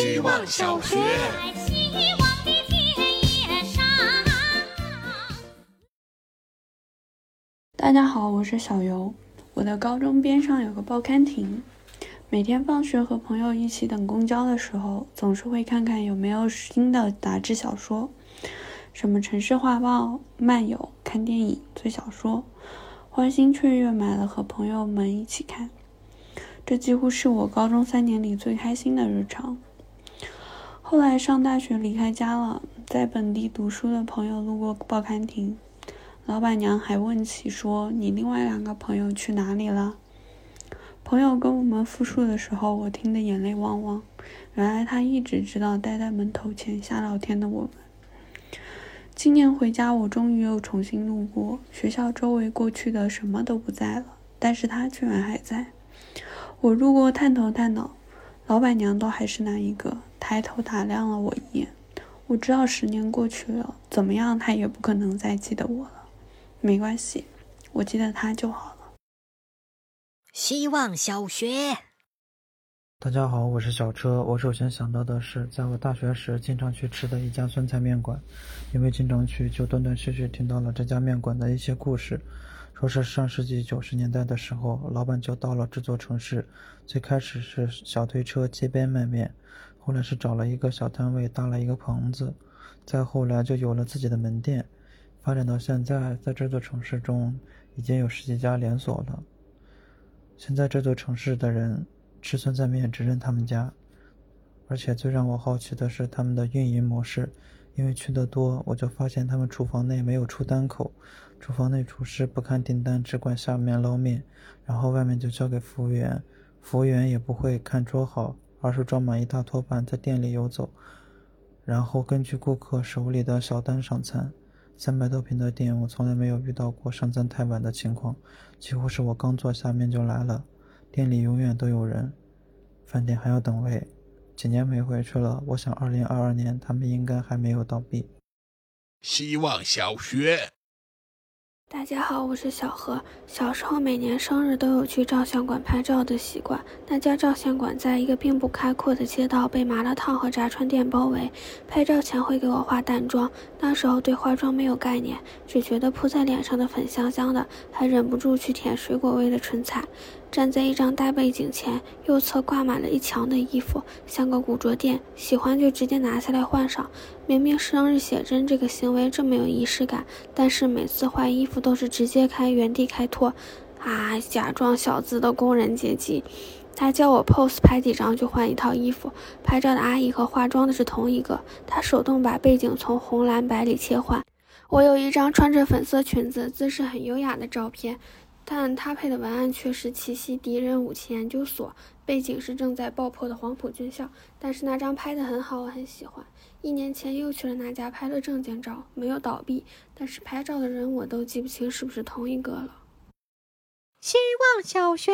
希望小学。希望的田野上。大家好，我是小游。我的高中边上有个报刊亭，每天放学和朋友一起等公交的时候，总是会看看有没有新的杂志小说，什么《城市画报》、漫游、看电影、追小说，欢欣雀跃买了和朋友们一起看。这几乎是我高中三年里最开心的日常。后来上大学离开家了，在本地读书的朋友路过报刊亭，老板娘还问起说：“你另外两个朋友去哪里了？”朋友跟我们复述的时候，我听得眼泪汪汪。原来他一直知道待在门头前瞎聊天的我们。今年回家，我终于又重新路过学校周围，过去的什么都不在了，但是他居然还在。我路过探头探脑，老板娘都还是那一个，抬头打量了我一眼。我知道十年过去了，怎么样，他也不可能再记得我了。没关系，我记得他就好了。希望小学。大家好，我是小车。我首先想到的是，在我大学时经常去吃的一家酸菜面馆，因为经常去，就断断续续听到了这家面馆的一些故事。说是上世纪九十年代的时候，老板就到了这座城市，最开始是小推车街边卖面，后来是找了一个小摊位搭了一个棚子，再后来就有了自己的门店，发展到现在，在这座城市中已经有十几家连锁了。现在这座城市的人。吃酸菜面只认他们家，而且最让我好奇的是他们的运营模式。因为去的多，我就发现他们厨房内没有出单口，厨房内厨师不看订单，只管下面捞面，然后外面就交给服务员。服务员也不会看桌好，而是装满一大托盘在店里游走，然后根据顾客手里的小单上餐。三百多平的店，我从来没有遇到过上餐太晚的情况，几乎是我刚坐下面就来了。店里永远都有人，饭店还要等位。几年没回去了，我想二零二二年他们应该还没有倒闭。希望小学。大家好，我是小何。小时候每年生日都有去照相馆拍照的习惯。那家照相馆在一个并不开阔的街道，被麻辣烫和炸串店包围。拍照前会给我化淡妆，那时候对化妆没有概念，只觉得扑在脸上的粉香香的，还忍不住去舔水果味的唇彩。站在一张大背景前，右侧挂满了一墙的衣服，像个古着店，喜欢就直接拿下来换上。明明生日写真这个行为这么有仪式感，但是每次换衣服都是直接开原地开脱，啊，假装小资的工人阶级。他叫我 pose 拍几张就换一套衣服，拍照的阿姨和化妆的是同一个，他手动把背景从红蓝白里切换。我有一张穿着粉色裙子、姿势很优雅的照片。但他配的文案却是奇袭敌人武器研究所，背景是正在爆破的黄埔军校。但是那张拍的很好，我很喜欢。一年前又去了那家拍了证件照，没有倒闭，但是拍照的人我都记不清是不是同一个了。希望小学。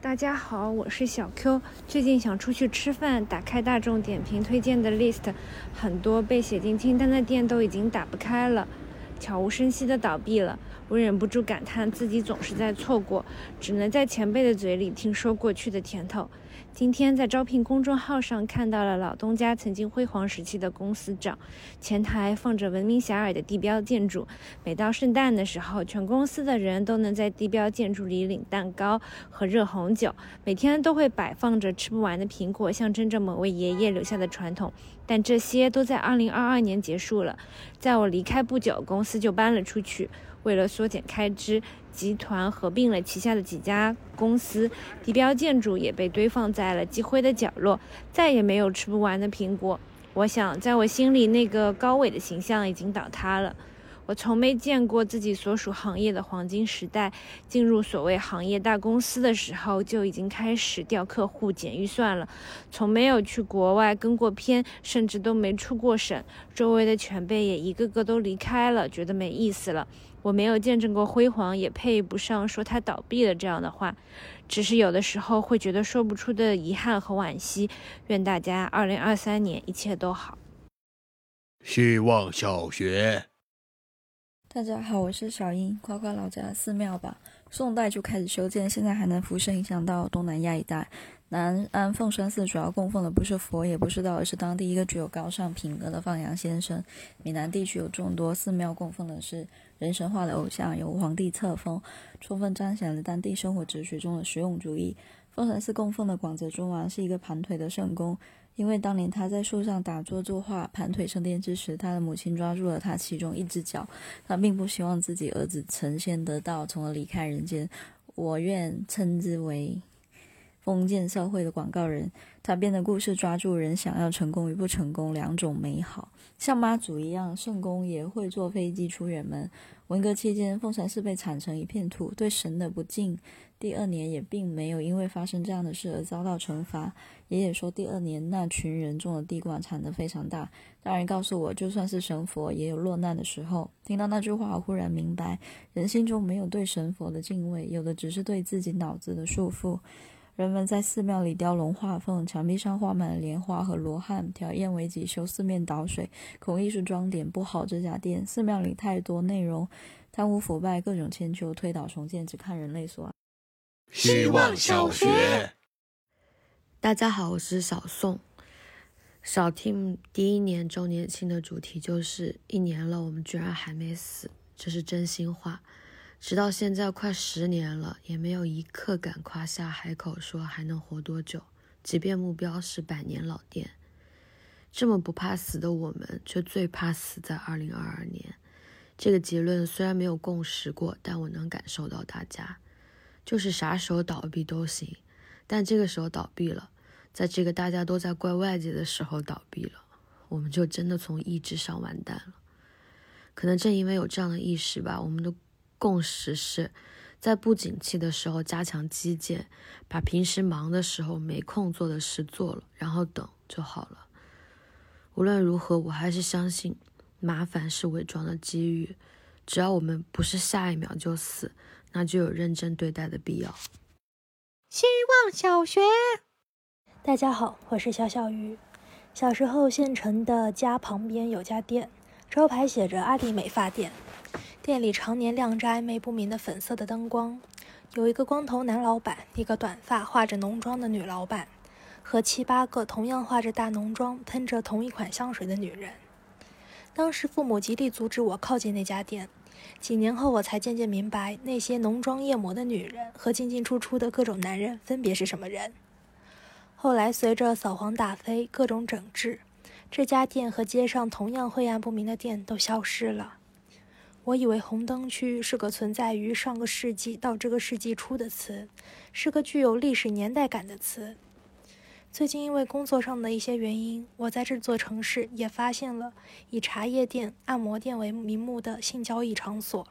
大家好，我是小 Q。最近想出去吃饭，打开大众点评推荐的 list，很多被写进清单的店都已经打不开了，悄无声息的倒闭了。我忍不住感叹，自己总是在错过，只能在前辈的嘴里听说过去的甜头。今天在招聘公众号上看到了老东家曾经辉煌时期的公司照，前台放着闻名遐迩的地标建筑。每到圣诞的时候，全公司的人都能在地标建筑里领蛋糕和热红酒。每天都会摆放着吃不完的苹果，象征着某位爷爷留下的传统。但这些都在2022年结束了。在我离开不久，公司就搬了出去。为了缩减开支，集团合并了旗下的几家公司，地标建筑也被堆放在了积灰的角落，再也没有吃不完的苹果。我想，在我心里，那个高伟的形象已经倒塌了。我从没见过自己所属行业的黄金时代。进入所谓行业大公司的时候，就已经开始调客户、减预算了。从没有去国外跟过片，甚至都没出过省。周围的前辈也一个个都离开了，觉得没意思了。我没有见证过辉煌，也配不上说它倒闭了这样的话。只是有的时候会觉得说不出的遗憾和惋惜。愿大家二零二三年一切都好。希望小学。大家好，我是小英。夸夸老家的寺庙吧，宋代就开始修建，现在还能辐射影响到东南亚一带。南安凤山寺主要供奉的不是佛，也不是道，而是当地一个具有高尚品格的放羊先生。闽南地区有众多寺庙供奉的是人神化的偶像，由皇帝册封，充分彰显了当地生活哲学中的实用主义。凤山寺供奉的广泽尊王是一个盘腿的圣公，因为当年他在树上打坐作画、盘腿升天之时，他的母亲抓住了他其中一只脚，他并不希望自己儿子成仙得道，从而离开人间。我愿称之为。封建社会的广告人，他编的故事抓住人想要成功与不成功两种美好。像妈祖一样，圣公也会坐飞机出远门。文革期间，凤山寺被铲成一片土，对神的不敬。第二年也并没有因为发生这样的事而遭到惩罚。爷爷说，第二年那群人种的地瓜产得非常大。大人告诉我，就算是神佛，也有落难的时候。听到那句话，我忽然明白，人心中没有对神佛的敬畏，有的只是对自己脑子的束缚。人们在寺庙里雕龙画凤，墙壁上画满了莲花和罗汉，挑砚为己修四面倒水，孔艺术装点不好这家店。寺庙里太多内容，贪污腐败，各种千秋，推倒重建，只看人类所爱。希望小学，大家好，我是小宋。小 team 第一年周年庆的主题就是一年了，我们居然还没死，这是真心话。直到现在快十年了，也没有一刻敢夸下海口说还能活多久。即便目标是百年老店，这么不怕死的我们，却最怕死在二零二二年。这个结论虽然没有共识过，但我能感受到大家就是啥时候倒闭都行，但这个时候倒闭了，在这个大家都在怪外界的时候倒闭了，我们就真的从意志上完蛋了。可能正因为有这样的意识吧，我们的。共识是，在不景气的时候加强基建，把平时忙的时候没空做的事做了，然后等就好了。无论如何，我还是相信，麻烦是伪装的机遇。只要我们不是下一秒就死，那就有认真对待的必要。希望小学，大家好，我是小小鱼。小时候，县城的家旁边有家店，招牌写着“阿迪美发店”。店里常年亮着暧昧不明的粉色的灯光，有一个光头男老板，一个短发化着浓妆的女老板，和七八个同样化着大浓妆、喷着同一款香水的女人。当时父母极力阻止我靠近那家店，几年后我才渐渐明白，那些浓妆艳抹的女人和进进出出的各种男人分别是什么人。后来随着扫黄打非、各种整治，这家店和街上同样晦暗不明的店都消失了。我以为红灯区是个存在于上个世纪到这个世纪初的词，是个具有历史年代感的词。最近因为工作上的一些原因，我在这座城市也发现了以茶叶店、按摩店为名目的性交易场所。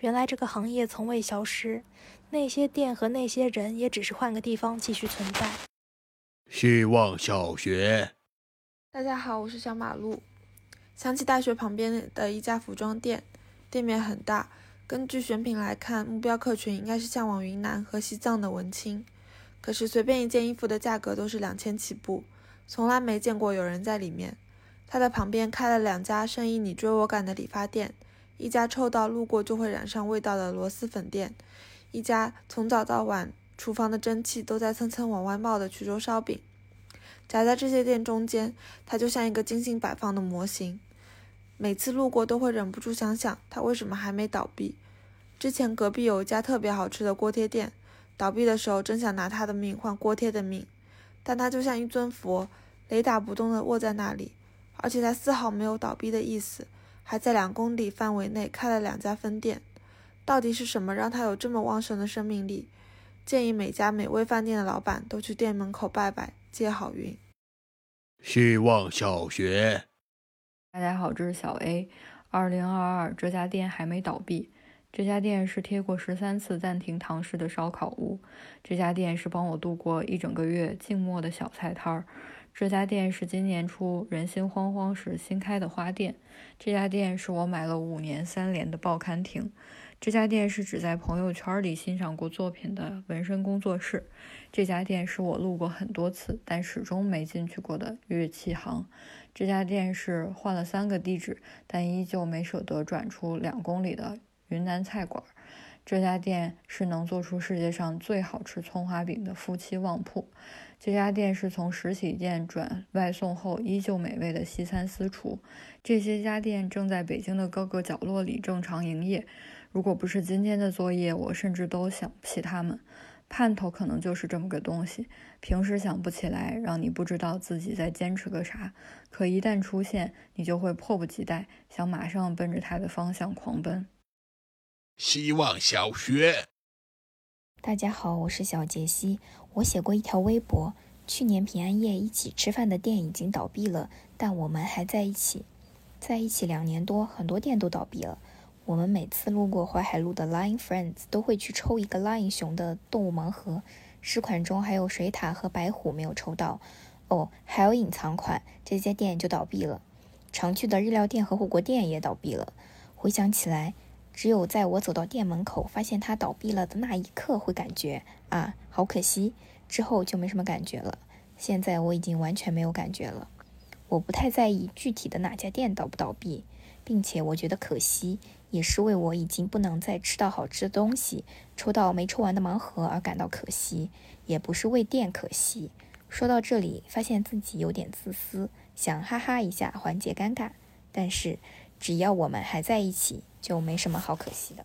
原来这个行业从未消失，那些店和那些人也只是换个地方继续存在。希望小学，大家好，我是小马路。想起大学旁边的一家服装店。店面很大，根据选品来看，目标客群应该是向往云南和西藏的文青。可是随便一件衣服的价格都是两千起步，从来没见过有人在里面。他的旁边开了两家生意你追我赶的理发店，一家臭到路过就会染上味道的螺蛳粉店，一家从早到晚厨房的蒸汽都在蹭蹭往外冒的衢州烧饼。夹在这些店中间，它就像一个精心摆放的模型。每次路过都会忍不住想想，它为什么还没倒闭？之前隔壁有一家特别好吃的锅贴店，倒闭的时候真想拿它的命换锅贴的命，但它就像一尊佛，雷打不动地卧在那里，而且它丝毫没有倒闭的意思，还在两公里范围内开了两家分店。到底是什么让它有这么旺盛的生命力？建议每家美味饭店的老板都去店门口拜拜，借好运。希望小学。大家好，这是小 A。二零二二，这家店还没倒闭。这家店是贴过十三次暂停堂食的烧烤屋。这家店是帮我度过一整个月静默的小菜摊儿。这家店是今年初人心惶惶时新开的花店。这家店是我买了五年三联的报刊亭。这家店是只在朋友圈里欣赏过作品的纹身工作室。这家店是我路过很多次但始终没进去过的乐器行。这家店是换了三个地址，但依旧没舍得转出两公里的云南菜馆。这家店是能做出世界上最好吃葱花饼的夫妻旺铺。这家店是从实体店转外送后依旧美味的西餐私厨。这些家店正在北京的各个角落里正常营业。如果不是今天的作业，我甚至都想不起他们。盼头可能就是这么个东西，平时想不起来，让你不知道自己在坚持个啥。可一旦出现，你就会迫不及待，想马上奔着它的方向狂奔。希望小学，大家好，我是小杰西。我写过一条微博：去年平安夜一起吃饭的店已经倒闭了，但我们还在一起，在一起两年多，很多店都倒闭了。我们每次路过淮海路的 Lion Friends，都会去抽一个 Lion 熊的动物盲盒。十款中还有水獭和白虎没有抽到。哦，还有隐藏款，这家店就倒闭了。常去的日料店和火锅店也倒闭了。回想起来，只有在我走到店门口发现它倒闭了的那一刻，会感觉啊，好可惜。之后就没什么感觉了。现在我已经完全没有感觉了。我不太在意具体的哪家店倒不倒闭，并且我觉得可惜。也是为我已经不能再吃到好吃的东西、抽到没抽完的盲盒而感到可惜，也不是为店可惜。说到这里，发现自己有点自私，想哈哈一下缓解尴尬。但是，只要我们还在一起，就没什么好可惜的。